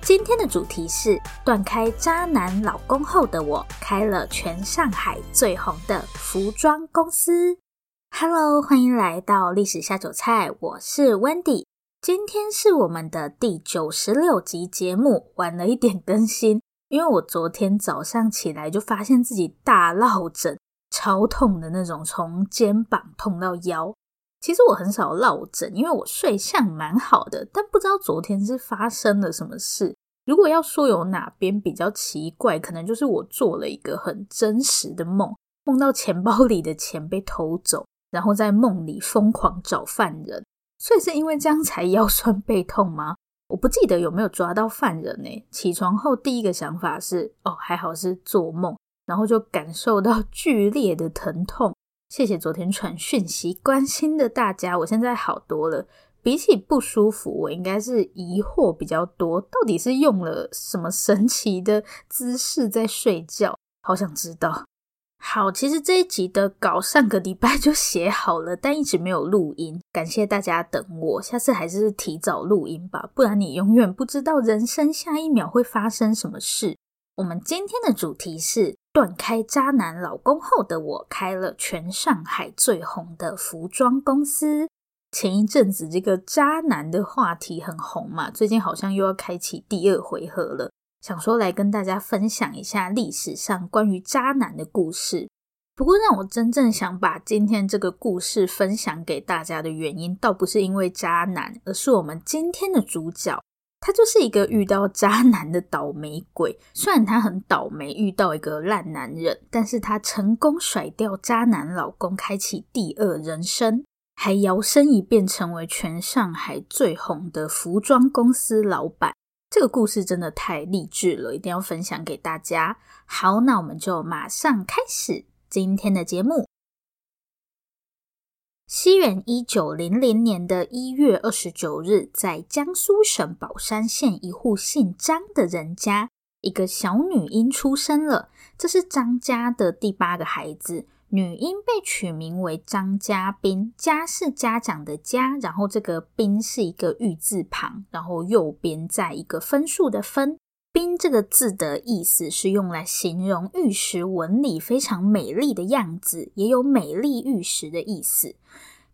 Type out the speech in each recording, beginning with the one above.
今天的主题是断开渣男老公后的我，开了全上海最红的服装公司。Hello，欢迎来到历史下酒菜，我是 Wendy。今天是我们的第九十六集节目，晚了一点更新，因为我昨天早上起来就发现自己大落枕，超痛的那种，从肩膀痛到腰。其实我很少落枕，因为我睡相蛮好的，但不知道昨天是发生了什么事。如果要说有哪边比较奇怪，可能就是我做了一个很真实的梦，梦到钱包里的钱被偷走，然后在梦里疯狂找犯人，所以是因为这样才腰酸背痛吗？我不记得有没有抓到犯人呢。起床后第一个想法是，哦，还好是做梦，然后就感受到剧烈的疼痛。谢谢昨天传讯息关心的大家，我现在好多了。比起不舒服，我应该是疑惑比较多。到底是用了什么神奇的姿势在睡觉？好想知道。好，其实这一集的稿上个礼拜就写好了，但一直没有录音。感谢大家等我，下次还是提早录音吧，不然你永远不知道人生下一秒会发生什么事。我们今天的主题是。断开渣男老公后的我，开了全上海最红的服装公司。前一阵子这个渣男的话题很红嘛，最近好像又要开启第二回合了。想说来跟大家分享一下历史上关于渣男的故事。不过让我真正想把今天这个故事分享给大家的原因，倒不是因为渣男，而是我们今天的主角。他就是一个遇到渣男的倒霉鬼，虽然他很倒霉遇到一个烂男人，但是他成功甩掉渣男老公，开启第二人生，还摇身一变成为全上海最红的服装公司老板。这个故事真的太励志了，一定要分享给大家。好，那我们就马上开始今天的节目。西元一九零零年的一月二十九日，在江苏省宝山县一户姓张的人家，一个小女婴出生了。这是张家的第八个孩子，女婴被取名为张家彬。家是家长的家，然后这个彬是一个玉字旁，然后右边再一个分数的分。冰这个字的意思是用来形容玉石纹理非常美丽的样子，也有美丽玉石的意思。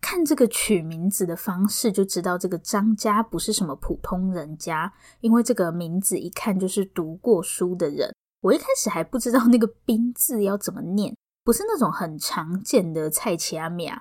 看这个取名字的方式，就知道这个张家不是什么普通人家，因为这个名字一看就是读过书的人。我一开始还不知道那个冰字要怎么念，不是那种很常见的菜市仔名。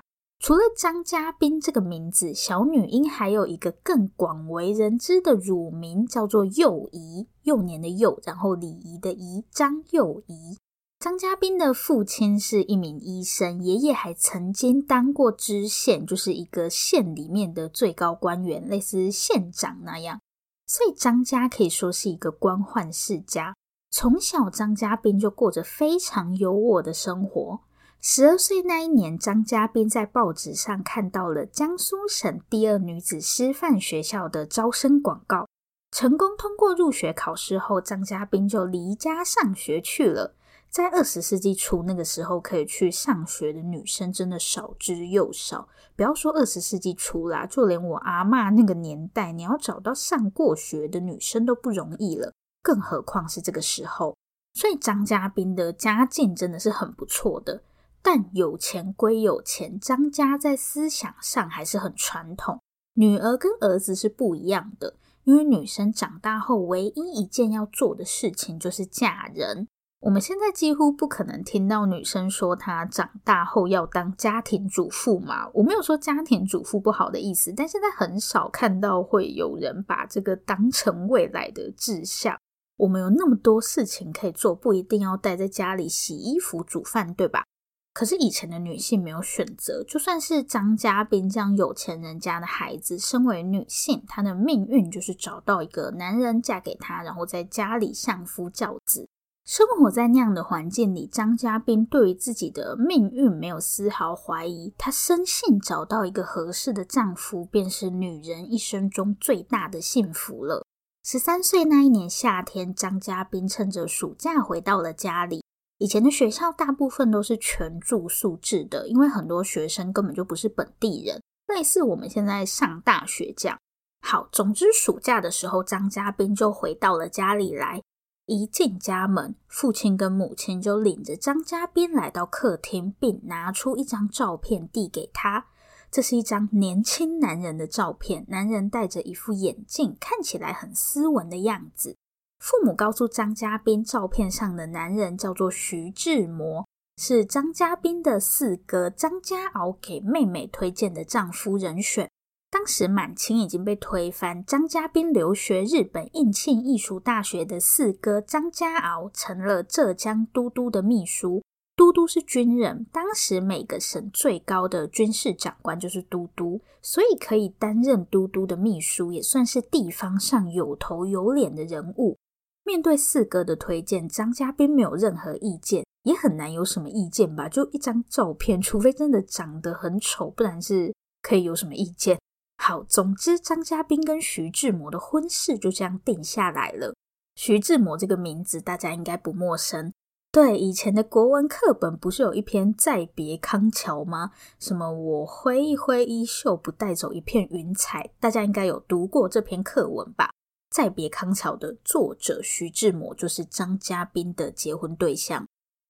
除了张家彬这个名字，小女婴还有一个更广为人知的乳名，叫做幼仪，幼年的幼，然后礼仪的仪，张幼仪。张家彬的父亲是一名医生，爷爷还曾经当过知县，就是一个县里面的最高官员，类似县长那样。所以张家可以说是一个官宦世家。从小，张家斌就过着非常优渥的生活。十二岁那一年，张家彬在报纸上看到了江苏省第二女子师范学校的招生广告，成功通过入学考试后，张家彬就离家上学去了。在二十世纪初那个时候，可以去上学的女生真的少之又少。不要说二十世纪初啦，就连我阿嬷那个年代，你要找到上过学的女生都不容易了，更何况是这个时候。所以张家彬的家境真的是很不错的。但有钱归有钱，张家在思想上还是很传统。女儿跟儿子是不一样的，因为女生长大后唯一一件要做的事情就是嫁人。我们现在几乎不可能听到女生说她长大后要当家庭主妇嘛。我没有说家庭主妇不好的意思，但现在很少看到会有人把这个当成未来的志向。我们有那么多事情可以做，不一定要待在家里洗衣服、煮饭，对吧？可是以前的女性没有选择，就算是张家宾这样有钱人家的孩子，身为女性，她的命运就是找到一个男人嫁给他，然后在家里相夫教子。生活在那样的环境里，张家宾对于自己的命运没有丝毫怀疑。她深信找到一个合适的丈夫，便是女人一生中最大的幸福了。十三岁那一年夏天，张家宾趁着暑假回到了家里。以前的学校大部分都是全住宿制的，因为很多学生根本就不是本地人，类似我们现在上大学这样。好，总之暑假的时候，张嘉宾就回到了家里来。一进家门，父亲跟母亲就领着张嘉宾来到客厅，并拿出一张照片递给他。这是一张年轻男人的照片，男人戴着一副眼镜，看起来很斯文的样子。父母告诉张家宾，照片上的男人叫做徐志摩，是张家宾的四哥张家敖给妹妹推荐的丈夫人选。当时满清已经被推翻，张家宾留学日本应庆艺术大学的四哥张家敖成了浙江都督的秘书。都督是军人，当时每个省最高的军事长官就是都督，所以可以担任都督的秘书，也算是地方上有头有脸的人物。面对四哥的推荐，张嘉宾没有任何意见，也很难有什么意见吧？就一张照片，除非真的长得很丑，不然是可以有什么意见？好，总之张嘉宾跟徐志摩的婚事就这样定下来了。徐志摩这个名字大家应该不陌生，对，以前的国文课本不是有一篇《再别康桥》吗？什么我挥一挥衣袖，不带走一片云彩，大家应该有读过这篇课文吧？《再别康桥》的作者徐志摩就是张家宾的结婚对象。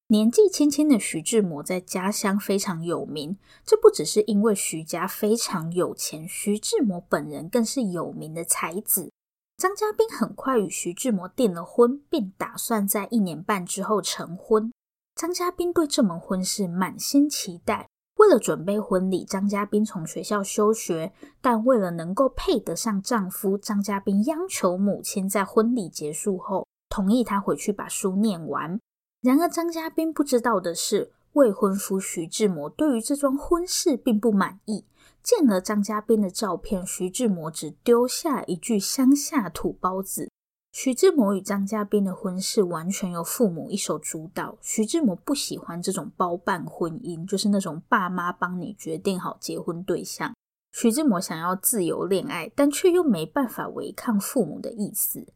年纪轻轻的徐志摩在家乡非常有名，这不只是因为徐家非常有钱，徐志摩本人更是有名的才子。张家宾很快与徐志摩订了婚，并打算在一年半之后成婚。张家宾对这门婚事满心期待，为了准备婚礼，张家宾从学校休学，但为了能够配得上丈夫，张家宾央求母亲在婚礼结束后同意他回去把书念完。然而，张家宾不知道的是，未婚夫徐志摩对于这桩婚事并不满意。见了张家宾的照片，徐志摩只丢下一句“乡下土包子”。徐志摩与张家宾的婚事完全由父母一手主导。徐志摩不喜欢这种包办婚姻，就是那种爸妈帮你决定好结婚对象。徐志摩想要自由恋爱，但却又没办法违抗父母的意思。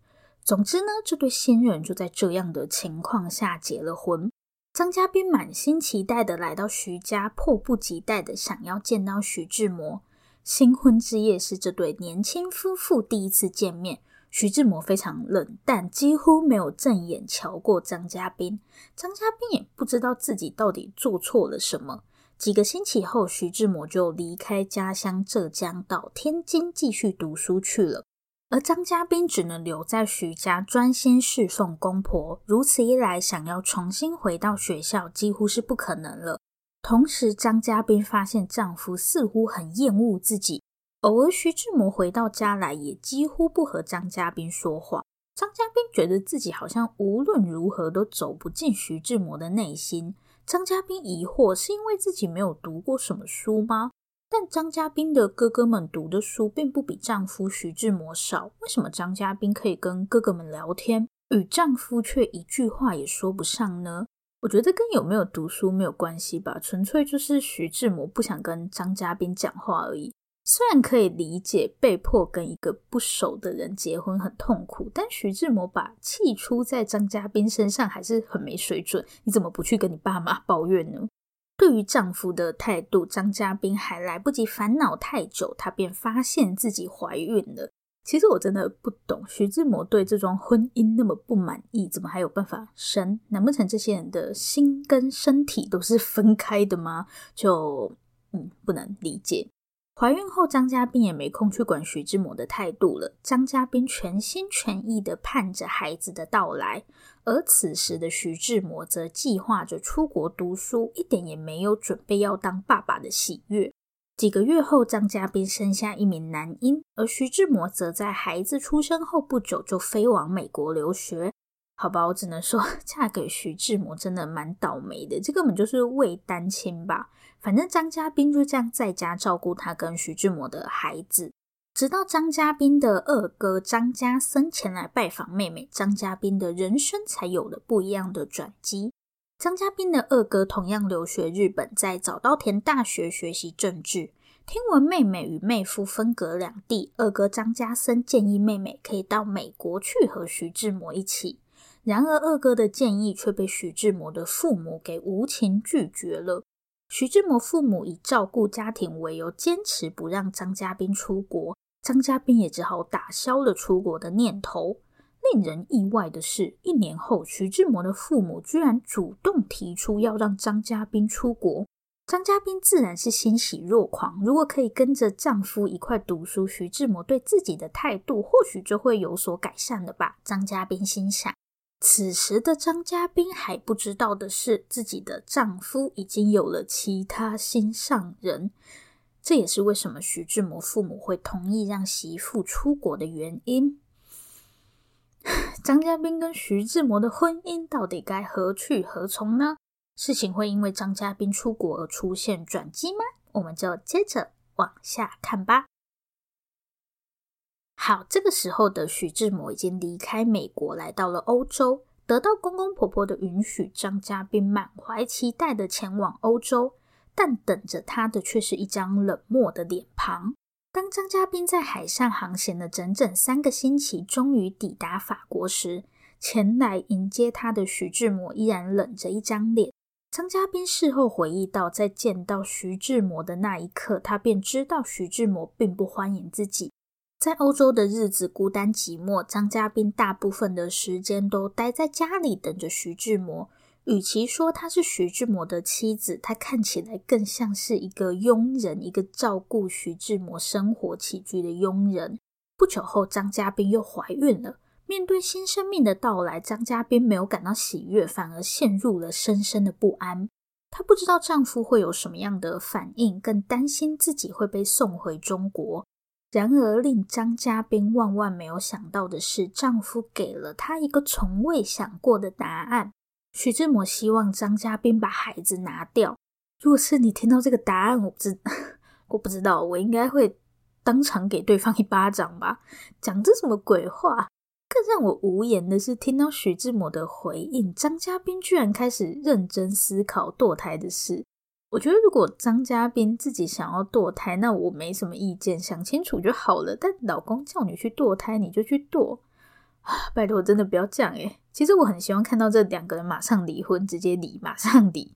总之呢，这对新人就在这样的情况下结了婚。张家宾满心期待的来到徐家，迫不及待的想要见到徐志摩。新婚之夜是这对年轻夫妇第一次见面，徐志摩非常冷淡，几乎没有正眼瞧过张家宾。张家宾也不知道自己到底做错了什么。几个星期后，徐志摩就离开家乡浙江，到天津继续读书去了。而张家宾只能留在徐家专心侍奉公婆，如此一来，想要重新回到学校几乎是不可能了。同时，张家宾发现丈夫似乎很厌恶自己，偶尔徐志摩回到家来也几乎不和张嘉宾说话。张嘉宾觉得自己好像无论如何都走不进徐志摩的内心。张嘉宾疑惑，是因为自己没有读过什么书吗？但张嘉宾的哥哥们读的书并不比丈夫徐志摩少，为什么张嘉宾可以跟哥哥们聊天，与丈夫却一句话也说不上呢？我觉得跟有没有读书没有关系吧，纯粹就是徐志摩不想跟张嘉宾讲话而已。虽然可以理解被迫跟一个不熟的人结婚很痛苦，但徐志摩把气出在张嘉宾身上还是很没水准。你怎么不去跟你爸妈抱怨呢？对于丈夫的态度，张嘉宾还来不及烦恼太久，她便发现自己怀孕了。其实我真的不懂，徐志摩对这桩婚姻那么不满意，怎么还有办法生？难不成这些人的心跟身体都是分开的吗？就嗯，不能理解。怀孕后，张家彬也没空去管徐志摩的态度了。张家彬全心全意地盼着孩子的到来，而此时的徐志摩则计划着出国读书，一点也没有准备要当爸爸的喜悦。几个月后，张家彬生下一名男婴，而徐志摩则在孩子出生后不久就飞往美国留学。好吧，我只能说，嫁给徐志摩真的蛮倒霉的，这根本就是伪单亲吧。反正张家彬就这样在家照顾他跟徐志摩的孩子，直到张家彬的二哥张家森前来拜访妹妹，张家彬的人生才有了不一样的转机。张家彬的二哥同样留学日本，在早稻田大学学习政治。听闻妹妹与妹夫分隔两地，二哥张家森建议妹妹可以到美国去和徐志摩一起。然而，二哥的建议却被徐志摩的父母给无情拒绝了。徐志摩父母以照顾家庭为由，坚持不让张家彬出国。张家彬也只好打消了出国的念头。令人意外的是，一年后，徐志摩的父母居然主动提出要让张家彬出国。张家彬自然是欣喜若狂。如果可以跟着丈夫一块读书，徐志摩对自己的态度或许就会有所改善了吧？张家彬心想。此时的张家彬还不知道的是，自己的丈夫已经有了其他心上人。这也是为什么徐志摩父母会同意让媳妇出国的原因。张家彬跟徐志摩的婚姻到底该何去何从呢？事情会因为张家彬出国而出现转机吗？我们就接着往下看吧。好，这个时候的徐志摩已经离开美国，来到了欧洲，得到公公婆婆的允许，张家彬满怀期待的前往欧洲，但等着他的却是一张冷漠的脸庞。当张家彬在海上航行了整整三个星期，终于抵达法国时，前来迎接他的徐志摩依然冷着一张脸。张家彬事后回忆到，在见到徐志摩的那一刻，他便知道徐志摩并不欢迎自己。在欧洲的日子孤单寂寞，张家彬大部分的时间都待在家里等着徐志摩。与其说她是徐志摩的妻子，她看起来更像是一个佣人，一个照顾徐志摩生活起居的佣人。不久后，张家彬又怀孕了。面对新生命的到来，张家彬没有感到喜悦，反而陷入了深深的不安。她不知道丈夫会有什么样的反应，更担心自己会被送回中国。然而，令张家彬万万没有想到的是，丈夫给了她一个从未想过的答案。徐志摩希望张家彬把孩子拿掉。如果是你听到这个答案，我不知，我不知道，我应该会当场给对方一巴掌吧？讲这什么鬼话？更让我无言的是，听到徐志摩的回应，张家彬居然开始认真思考堕胎的事。我觉得，如果张家彬自己想要堕胎，那我没什么意见，想清楚就好了。但老公叫你去堕胎，你就去堕啊！拜托，真的不要这样诶。其实我很希望看到这两个人马上离婚，直接离，马上离。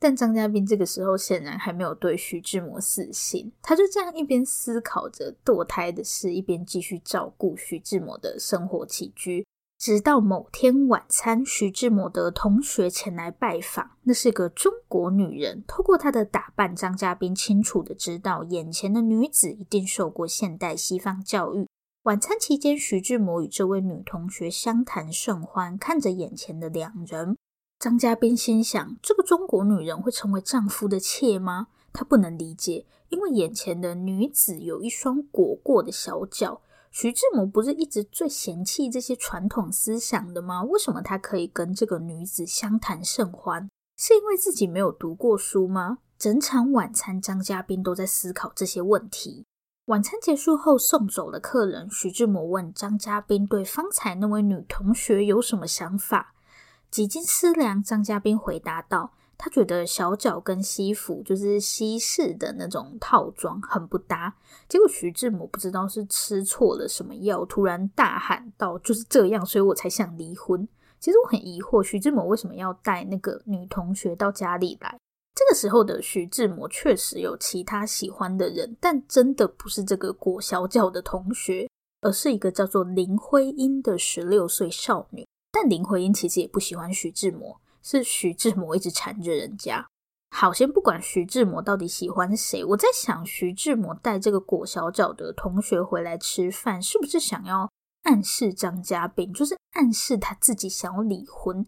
但张家彬这个时候显然还没有对徐志摩死心，他就这样一边思考着堕胎的事，一边继续照顾徐志摩的生活起居。直到某天晚餐，徐志摩的同学前来拜访。那是个中国女人。透过她的打扮，张家彬清楚的知道，眼前的女子一定受过现代西方教育。晚餐期间，徐志摩与这位女同学相谈甚欢，看着眼前的两人，张家彬心想：这个中国女人会成为丈夫的妾吗？他不能理解，因为眼前的女子有一双裹过的小脚。徐志摩不是一直最嫌弃这些传统思想的吗？为什么他可以跟这个女子相谈甚欢？是因为自己没有读过书吗？整场晚餐，张家彬都在思考这些问题。晚餐结束后，送走了客人。徐志摩问张家彬对方才那位女同学有什么想法？几经思量，张家彬回答道。他觉得小脚跟西服就是西式的那种套装很不搭，结果徐志摩不知道是吃错了什么药，突然大喊道：“就是这样，所以我才想离婚。”其实我很疑惑，徐志摩为什么要带那个女同学到家里来？这个时候的徐志摩确实有其他喜欢的人，但真的不是这个裹小脚的同学，而是一个叫做林徽因的十六岁少女。但林徽因其实也不喜欢徐志摩。是徐志摩一直缠着人家。好，先不管徐志摩到底喜欢谁，我在想，徐志摩带这个裹小脚的同学回来吃饭，是不是想要暗示张家彬，就是暗示他自己想要离婚？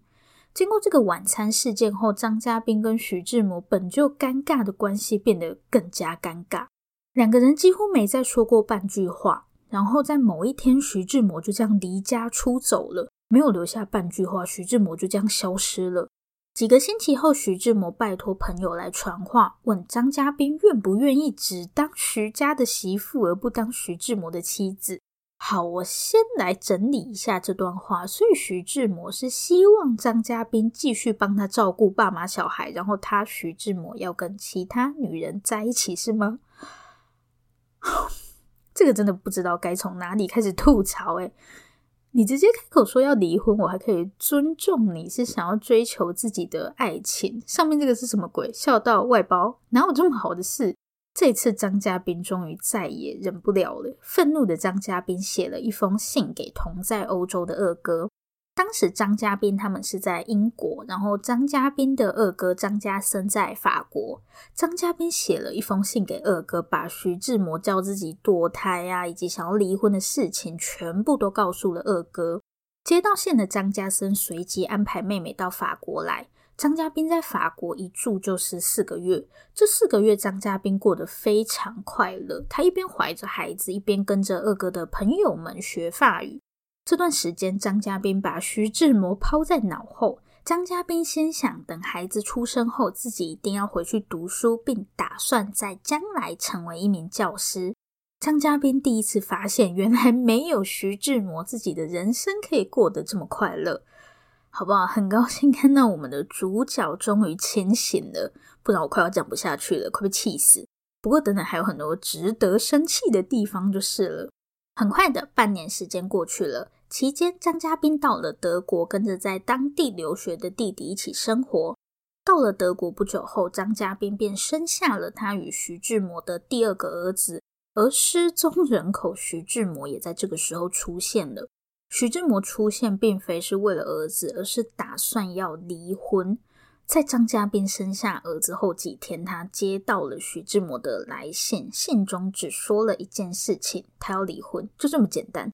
经过这个晚餐事件后，张家彬跟徐志摩本就尴尬的关系变得更加尴尬，两个人几乎没再说过半句话。然后在某一天，徐志摩就这样离家出走了，没有留下半句话，徐志摩就这样消失了。几个星期后，徐志摩拜托朋友来传话，问张家彬愿不愿意只当徐家的媳妇，而不当徐志摩的妻子。好，我先来整理一下这段话。所以徐志摩是希望张家彬继续帮他照顾爸妈小孩，然后他徐志摩要跟其他女人在一起，是吗？这个真的不知道该从哪里开始吐槽诶。你直接开口说要离婚，我还可以尊重你是想要追求自己的爱情。上面这个是什么鬼？孝道外包，哪有这么好的事？这次张嘉宾终于再也忍不了了，愤怒的张嘉宾写了一封信给同在欧洲的二哥。当时张家彬他们是在英国，然后张家彬的二哥张家森在法国。张家彬写了一封信给二哥，把徐志摩叫自己堕胎啊，以及想要离婚的事情全部都告诉了二哥。接到信的张家森随即安排妹妹到法国来。张家彬在法国一住就是四个月，这四个月张家彬过得非常快乐。他一边怀着孩子，一边跟着二哥的朋友们学法语。这段时间，张家彬把徐志摩抛在脑后。张家彬先想，等孩子出生后，自己一定要回去读书，并打算在将来成为一名教师。张家彬第一次发现，原来没有徐志摩，自己的人生可以过得这么快乐，好不好？很高兴看到我们的主角终于清醒了，不然我快要讲不下去了，快被气死。不过，等等还有很多值得生气的地方，就是了。很快的，半年时间过去了。期间，张家彬到了德国，跟着在当地留学的弟弟一起生活。到了德国不久后，张家彬便生下了他与徐志摩的第二个儿子。而失踪人口徐志摩也在这个时候出现了。徐志摩出现，并非是为了儿子，而是打算要离婚。在张家彬生下儿子后几天，他接到了徐志摩的来信，信中只说了一件事情：他要离婚，就这么简单。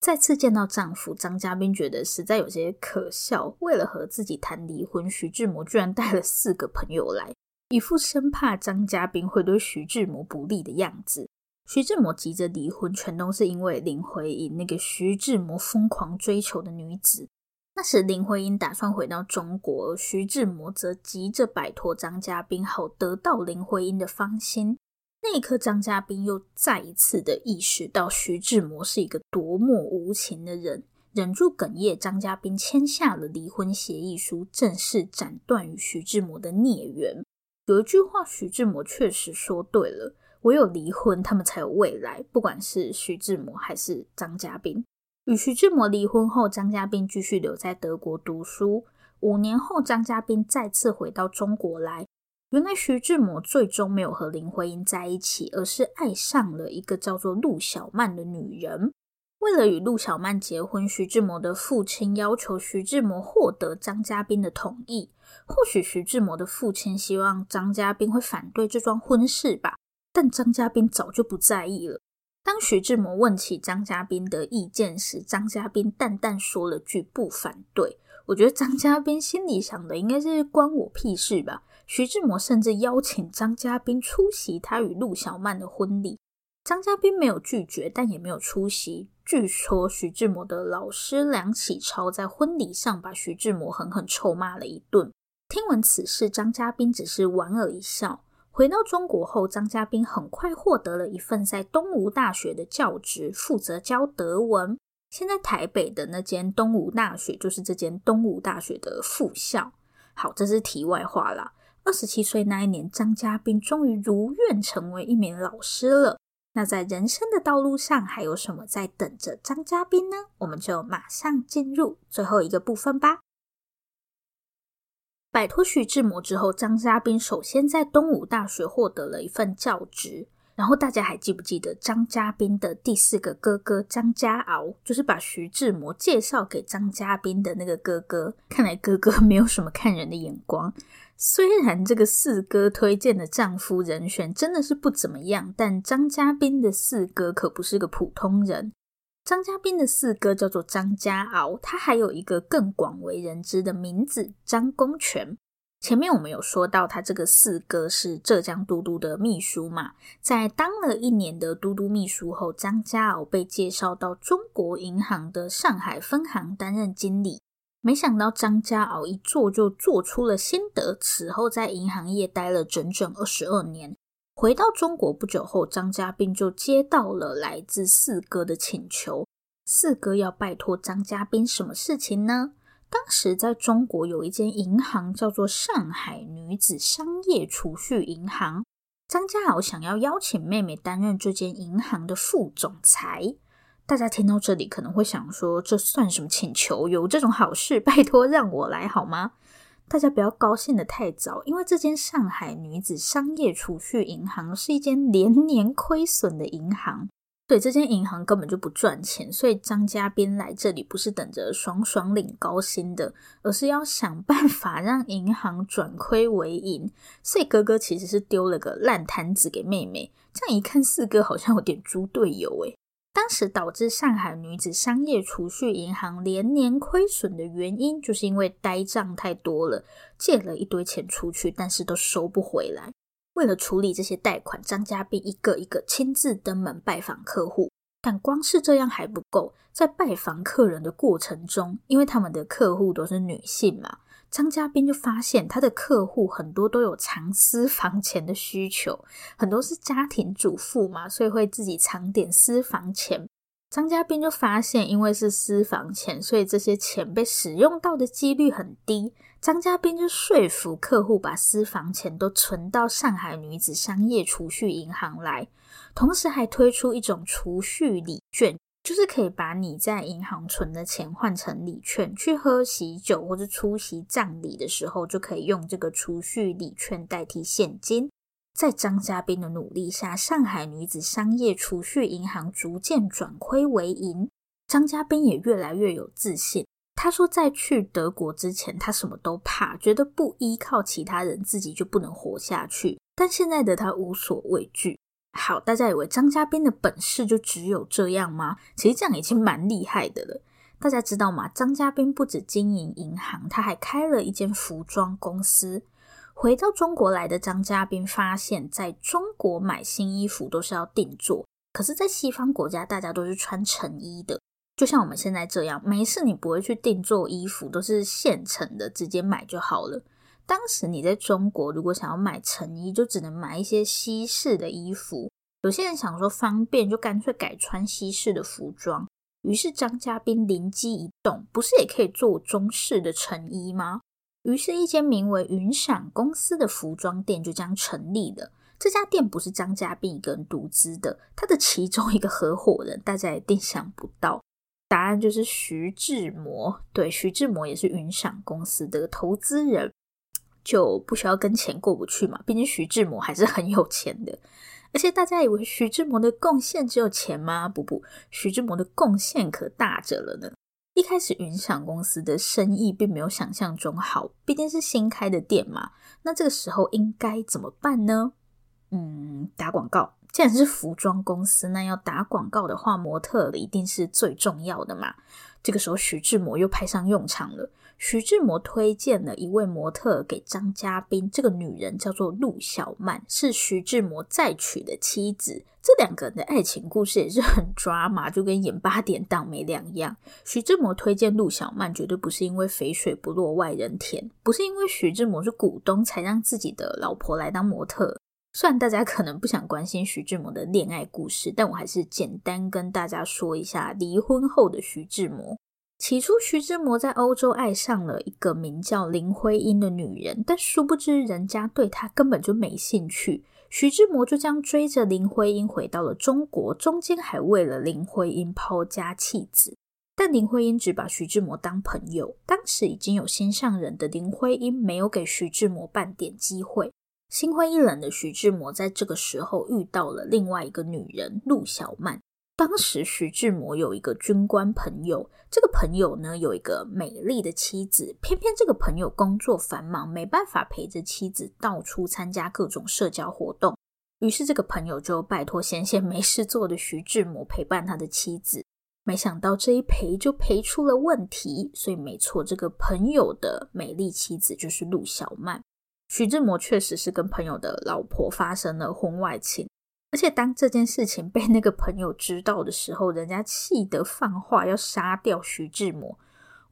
再次见到丈夫，张家彬觉得实在有些可笑。为了和自己谈离婚，徐志摩居然带了四个朋友来，一副生怕张家彬会对徐志摩不利的样子。徐志摩急着离婚，全都是因为林徽因那个徐志摩疯狂追求的女子。那时林徽因打算回到中国，徐志摩则急着摆脱张家彬，好得到林徽因的芳心。那一刻，张家彬又再一次的意识到徐志摩是一个多么无情的人，忍住哽咽，张家彬签下了离婚协议书，正式斩断与徐志摩的孽缘。有一句话，徐志摩确实说对了：唯有离婚，他们才有未来。不管是徐志摩还是张家彬。与徐志摩离婚后，张家彬继续留在德国读书。五年后，张家彬再次回到中国来。原来徐志摩最终没有和林徽因在一起，而是爱上了一个叫做陆小曼的女人。为了与陆小曼结婚，徐志摩的父亲要求徐志摩获得张家彬的同意。或许徐志摩的父亲希望张家彬会反对这桩婚事吧，但张家彬早就不在意了。当徐志摩问起张嘉宾的意见时，张嘉宾淡淡说了句“不反对”。我觉得张嘉宾心里想的应该是关我屁事吧。徐志摩甚至邀请张嘉宾出席他与陆小曼的婚礼，张嘉宾没有拒绝，但也没有出席。据说徐志摩的老师梁启超在婚礼上把徐志摩狠狠臭骂了一顿。听闻此事，张嘉宾只是莞尔一笑。回到中国后，张家彬很快获得了一份在东吴大学的教职，负责教德文。现在台北的那间东吴大学，就是这间东吴大学的副校。好，这是题外话啦。二十七岁那一年，张家彬终于如愿成为一名老师了。那在人生的道路上，还有什么在等着张家彬呢？我们就马上进入最后一个部分吧。摆脱徐志摩之后，张家彬首先在东吴大学获得了一份教职，然后大家还记不记得张家彬的第四个哥哥张家敖，就是把徐志摩介绍给张家彬的那个哥哥？看来哥哥没有什么看人的眼光。虽然这个四哥推荐的丈夫人选真的是不怎么样，但张家彬的四哥可不是个普通人。张家斌的四哥叫做张家敖，他还有一个更广为人知的名字张公权。前面我们有说到，他这个四哥是浙江都督的秘书嘛，在当了一年的都督秘书后，张家敖被介绍到中国银行的上海分行担任经理。没想到张家敖一做就做出了心得，此后在银行业待了整整二十二年。回到中国不久后，张家彬就接到了来自四哥的请求，四哥要拜托张家彬什么事情呢？当时在中国有一间银行叫做上海女子商业储蓄银行，张家豪想要邀请妹妹担任这间银行的副总裁。大家听到这里可能会想说，这算什么请求？有这种好事，拜托让我来好吗？大家不要高兴得太早，因为这间上海女子商业储蓄银行是一间连年亏损的银行。对，这间银行根本就不赚钱，所以张家彬来这里不是等着爽爽领高薪的，而是要想办法让银行转亏为盈。所以哥哥其实是丢了个烂摊子给妹妹。这样一看，四哥好像有点猪队友诶。当时导致上海女子商业储蓄银行连年亏损的原因，就是因为呆账太多了，借了一堆钱出去，但是都收不回来。为了处理这些贷款，张家彬一个一个亲自登门拜访客户。但光是这样还不够，在拜访客人的过程中，因为他们的客户都是女性嘛，张嘉宾就发现他的客户很多都有藏私房钱的需求，很多是家庭主妇嘛，所以会自己藏点私房钱。张嘉宾就发现，因为是私房钱，所以这些钱被使用到的几率很低。张嘉宾就说服客户把私房钱都存到上海女子商业储蓄银行来，同时还推出一种储蓄礼券，就是可以把你在银行存的钱换成礼券，去喝喜酒或者出席葬礼的时候，就可以用这个储蓄礼券代替现金。在张家彬的努力下，上海女子商业储蓄银行逐渐转亏为盈。张家彬也越来越有自信。他说，在去德国之前，他什么都怕，觉得不依靠其他人，自己就不能活下去。但现在的他无所畏惧。好，大家以为张嘉宾的本事就只有这样吗？其实这样已经蛮厉害的了。大家知道吗？张嘉宾不止经营银行，他还开了一间服装公司。回到中国来的张嘉宾发现，在中国买新衣服都是要定做，可是，在西方国家，大家都是穿成衣的，就像我们现在这样，没事你不会去定做衣服，都是现成的，直接买就好了。当时你在中国，如果想要买成衣，就只能买一些西式的衣服。有些人想说方便，就干脆改穿西式的服装。于是张嘉宾灵机一动，不是也可以做中式的成衣吗？于是，一间名为云闪公司的服装店就这样成立了。这家店不是张嘉宾一个人独资的，他的其中一个合伙人，大家一定想不到，答案就是徐志摩。对，徐志摩也是云闪公司的投资人，就不需要跟钱过不去嘛。毕竟徐志摩还是很有钱的。而且大家以为徐志摩的贡献只有钱吗？不不，徐志摩的贡献可大着了呢。一开始云闪公司的生意并没有想象中好，毕竟是新开的店嘛。那这个时候应该怎么办呢？嗯，打广告。既然是服装公司，那要打广告的话，模特一定是最重要的嘛。这个时候徐志摩又派上用场了。徐志摩推荐了一位模特给张嘉宾，这个女人叫做陆小曼，是徐志摩再娶的妻子。这两个人的爱情故事也是很抓马，就跟演八点档没两样。徐志摩推荐陆小曼，绝对不是因为肥水不落外人田，不是因为徐志摩是股东才让自己的老婆来当模特。虽然大家可能不想关心徐志摩的恋爱故事，但我还是简单跟大家说一下离婚后的徐志摩。起初，徐志摩在欧洲爱上了一个名叫林徽因的女人，但殊不知人家对他根本就没兴趣。徐志摩就这样追着林徽因回到了中国，中间还为了林徽因抛家弃子。但林徽因只把徐志摩当朋友，当时已经有心上人的林徽因没有给徐志摩半点机会。心灰意冷的徐志摩在这个时候遇到了另外一个女人陆小曼。当时徐志摩有一个军官朋友，这个朋友呢有一个美丽的妻子，偏偏这个朋友工作繁忙，没办法陪着妻子到处参加各种社交活动。于是这个朋友就拜托闲闲没事做的徐志摩陪伴他的妻子。没想到这一陪就陪出了问题，所以没错，这个朋友的美丽妻子就是陆小曼。徐志摩确实是跟朋友的老婆发生了婚外情，而且当这件事情被那个朋友知道的时候，人家气得放话要杀掉徐志摩。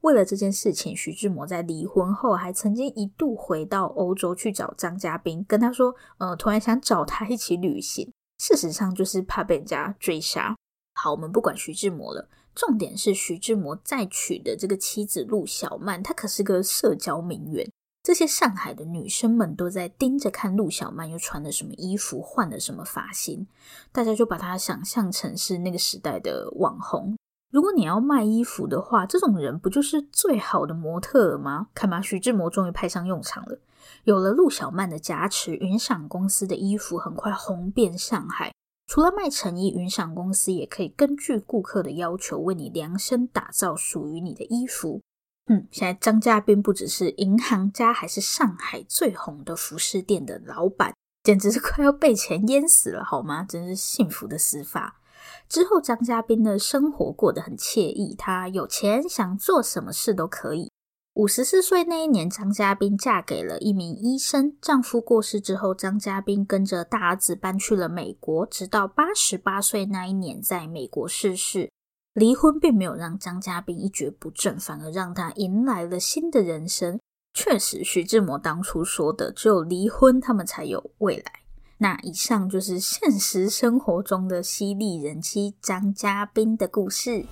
为了这件事情，徐志摩在离婚后还曾经一度回到欧洲去找张家宾，跟他说：“呃，突然想找他一起旅行。”事实上就是怕被人家追杀。好，我们不管徐志摩了，重点是徐志摩再娶的这个妻子陆小曼，她可是个社交名媛。这些上海的女生们都在盯着看陆小曼又穿了什么衣服，换了什么发型，大家就把她想象成是那个时代的网红。如果你要卖衣服的话，这种人不就是最好的模特吗？看吧，徐志摩终于派上用场了。有了陆小曼的加持，云裳公司的衣服很快红遍上海。除了卖成衣，云裳公司也可以根据顾客的要求，为你量身打造属于你的衣服。嗯，现在张家宾不只是银行家，还是上海最红的服饰店的老板，简直是快要被钱淹死了，好吗？真是幸福的死法。之后，张家宾的生活过得很惬意，他有钱，想做什么事都可以。五十四岁那一年，张家宾嫁给了一名医生。丈夫过世之后，张家宾跟着大儿子搬去了美国，直到八十八岁那一年，在美国逝世。离婚并没有让张嘉宾一蹶不振，反而让他迎来了新的人生。确实，徐志摩当初说的“只有离婚，他们才有未来”。那以上就是现实生活中的犀利人妻张嘉宾的故事。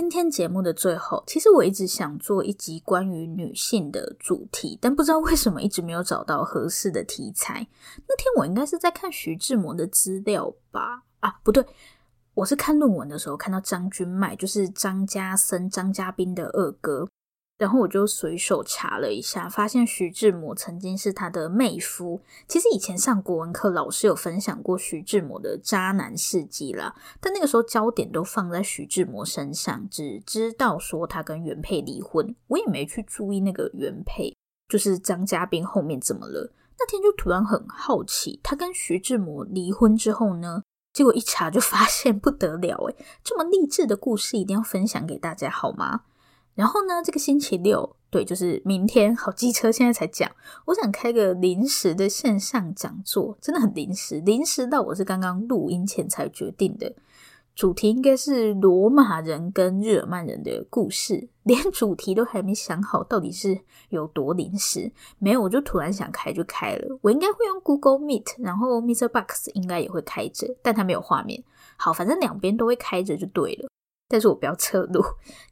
今天节目的最后，其实我一直想做一集关于女性的主题，但不知道为什么一直没有找到合适的题材。那天我应该是在看徐志摩的资料吧？啊，不对，我是看论文的时候看到张君迈，就是张家森、张家宾的二哥。然后我就随手查了一下，发现徐志摩曾经是他的妹夫。其实以前上国文课，老师有分享过徐志摩的渣男事迹啦，但那个时候焦点都放在徐志摩身上，只知道说他跟原配离婚，我也没去注意那个原配就是张嘉宾后面怎么了。那天就突然很好奇，他跟徐志摩离婚之后呢，结果一查就发现不得了诶，这么励志的故事一定要分享给大家好吗？然后呢，这个星期六，对，就是明天，好机车，现在才讲。我想开个临时的线上讲座，真的很临时，临时到我是刚刚录音前才决定的。主题应该是罗马人跟日耳曼人的故事，连主题都还没想好，到底是有多临时？没有，我就突然想开就开了。我应该会用 Google Meet，然后 Mr. Box 应该也会开着，但它没有画面。好，反正两边都会开着就对了。但是我不要侧录，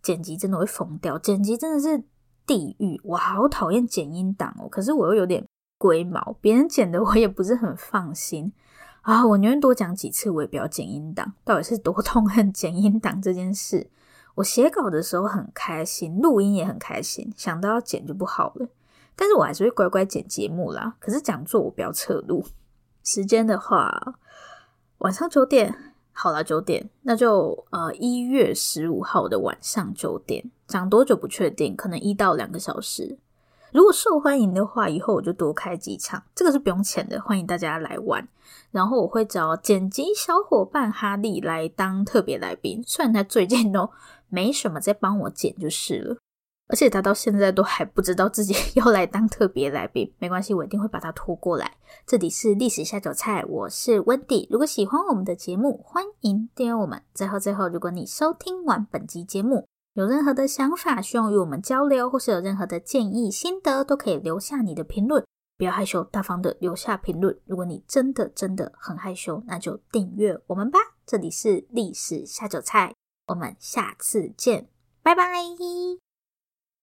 剪辑真的会疯掉。剪辑真的是地狱，我好讨厌剪音档哦。可是我又有点龟毛，别人剪的我也不是很放心啊。我宁愿多讲几次，我也不要剪音档。到底是多痛恨剪音档这件事？我写稿的时候很开心，录音也很开心，想到要剪就不好了。但是我还是会乖乖剪节目啦。可是讲座我不要侧录。时间的话，晚上九点。好了，九点，那就呃一月十五号的晚上九点，讲多久不确定，可能一到两个小时。如果受欢迎的话，以后我就多开几场，这个是不用钱的，欢迎大家来玩。然后我会找剪辑小伙伴哈利来当特别来宾，虽然他最近都没什么在帮我剪就是了。而且他到现在都还不知道自己 要来当特别来宾，没关系，我一定会把他拖过来。这里是历史下酒菜，我是温蒂。如果喜欢我们的节目，欢迎订阅我们。最后最后，如果你收听完本集节目，有任何的想法，希望与我们交流，或是有任何的建议、心得，都可以留下你的评论。不要害羞，大方的留下评论。如果你真的真的很害羞，那就订阅我们吧。这里是历史下酒菜，我们下次见，拜拜。